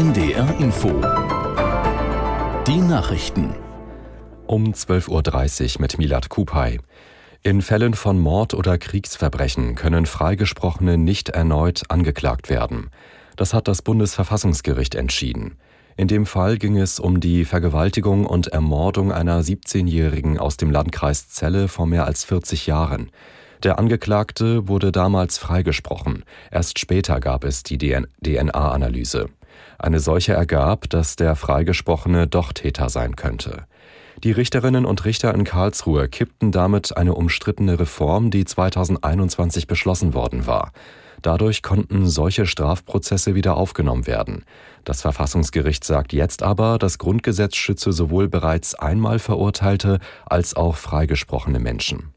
NDR Info. Die Nachrichten. Um 12.30 Uhr mit Milad Kupay. In Fällen von Mord oder Kriegsverbrechen können Freigesprochene nicht erneut angeklagt werden. Das hat das Bundesverfassungsgericht entschieden. In dem Fall ging es um die Vergewaltigung und Ermordung einer 17-Jährigen aus dem Landkreis Celle vor mehr als 40 Jahren. Der Angeklagte wurde damals freigesprochen. Erst später gab es die DNA-Analyse. Eine solche ergab, dass der Freigesprochene doch Täter sein könnte. Die Richterinnen und Richter in Karlsruhe kippten damit eine umstrittene Reform, die 2021 beschlossen worden war. Dadurch konnten solche Strafprozesse wieder aufgenommen werden. Das Verfassungsgericht sagt jetzt aber, das Grundgesetz schütze sowohl bereits einmal Verurteilte als auch freigesprochene Menschen.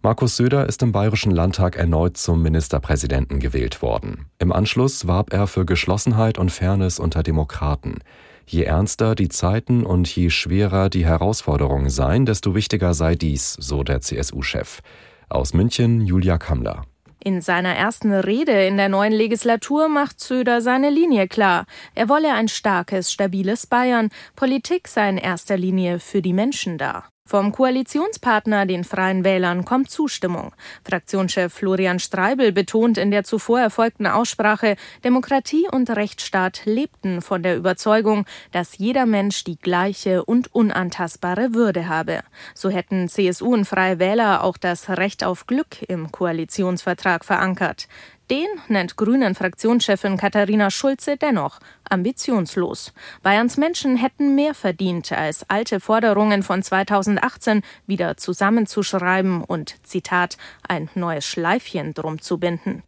Markus Söder ist im Bayerischen Landtag erneut zum Ministerpräsidenten gewählt worden. Im Anschluss warb er für Geschlossenheit und Fairness unter Demokraten. Je ernster die Zeiten und je schwerer die Herausforderungen seien, desto wichtiger sei dies, so der CSU-Chef. Aus München Julia Kammler. In seiner ersten Rede in der neuen Legislatur macht Söder seine Linie klar. Er wolle ein starkes, stabiles Bayern. Politik sei in erster Linie für die Menschen da. Vom Koalitionspartner, den Freien Wählern, kommt Zustimmung. Fraktionschef Florian Streibel betont in der zuvor erfolgten Aussprache, Demokratie und Rechtsstaat lebten von der Überzeugung, dass jeder Mensch die gleiche und unantastbare Würde habe. So hätten CSU und Freie Wähler auch das Recht auf Glück im Koalitionsvertrag verankert. Den nennt Grünen Fraktionschefin Katharina Schulze dennoch ambitionslos. Bayerns Menschen hätten mehr verdient, als alte Forderungen von 2018 wieder zusammenzuschreiben und, Zitat, ein neues Schleifchen drum zu binden.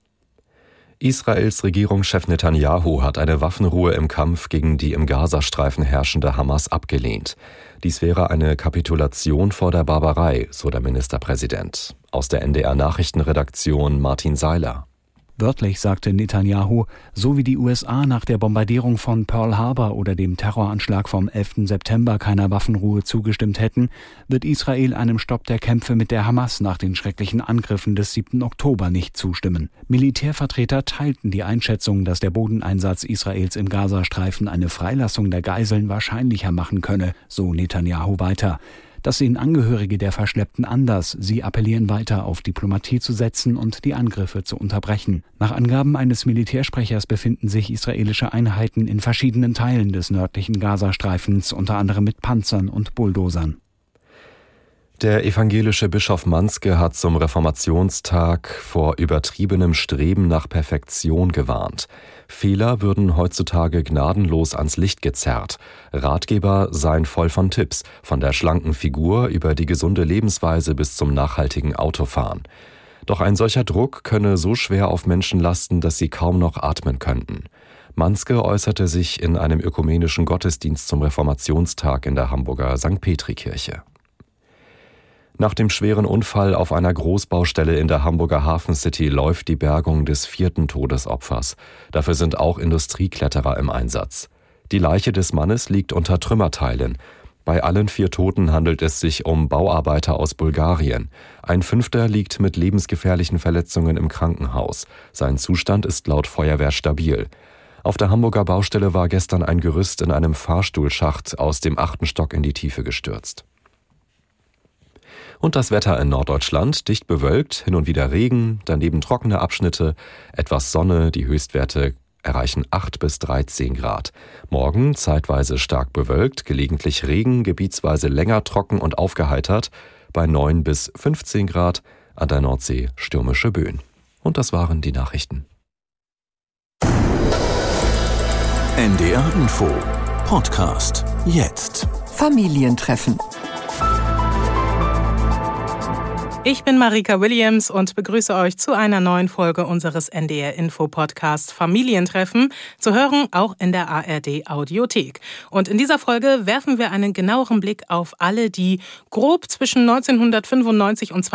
Israels Regierungschef Netanyahu hat eine Waffenruhe im Kampf gegen die im Gazastreifen herrschende Hamas abgelehnt. Dies wäre eine Kapitulation vor der Barbarei, so der Ministerpräsident. Aus der NDR Nachrichtenredaktion Martin Seiler. Wörtlich sagte Netanyahu, so wie die USA nach der Bombardierung von Pearl Harbor oder dem Terroranschlag vom 11. September keiner Waffenruhe zugestimmt hätten, wird Israel einem Stopp der Kämpfe mit der Hamas nach den schrecklichen Angriffen des 7. Oktober nicht zustimmen. Militärvertreter teilten die Einschätzung, dass der Bodeneinsatz Israels im Gazastreifen eine Freilassung der Geiseln wahrscheinlicher machen könne, so Netanyahu weiter. Das sehen Angehörige der Verschleppten anders. Sie appellieren weiter auf Diplomatie zu setzen und die Angriffe zu unterbrechen. Nach Angaben eines Militärsprechers befinden sich israelische Einheiten in verschiedenen Teilen des nördlichen Gazastreifens, unter anderem mit Panzern und Bulldozern. Der evangelische Bischof Manske hat zum Reformationstag vor übertriebenem Streben nach Perfektion gewarnt. Fehler würden heutzutage gnadenlos ans Licht gezerrt. Ratgeber seien voll von Tipps, von der schlanken Figur über die gesunde Lebensweise bis zum nachhaltigen Autofahren. Doch ein solcher Druck könne so schwer auf Menschen lasten, dass sie kaum noch atmen könnten. Manske äußerte sich in einem ökumenischen Gottesdienst zum Reformationstag in der Hamburger St. Petri-Kirche. Nach dem schweren Unfall auf einer Großbaustelle in der Hamburger Hafen City läuft die Bergung des vierten Todesopfers. Dafür sind auch Industriekletterer im Einsatz. Die Leiche des Mannes liegt unter Trümmerteilen. Bei allen vier Toten handelt es sich um Bauarbeiter aus Bulgarien. Ein fünfter liegt mit lebensgefährlichen Verletzungen im Krankenhaus. Sein Zustand ist laut Feuerwehr stabil. Auf der Hamburger Baustelle war gestern ein Gerüst in einem Fahrstuhlschacht aus dem achten Stock in die Tiefe gestürzt. Und das Wetter in Norddeutschland dicht bewölkt, hin und wieder Regen, daneben trockene Abschnitte, etwas Sonne, die Höchstwerte erreichen 8 bis 13 Grad. Morgen zeitweise stark bewölkt, gelegentlich Regen, gebietsweise länger trocken und aufgeheitert, bei 9 bis 15 Grad, an der Nordsee stürmische Böen. Und das waren die Nachrichten. NDR Info Podcast jetzt. Familientreffen. Ich bin Marika Williams und begrüße euch zu einer neuen Folge unseres NDR Info Podcast Familientreffen, zu hören auch in der ARD Audiothek. Und in dieser Folge werfen wir einen genaueren Blick auf alle, die grob zwischen 1995 und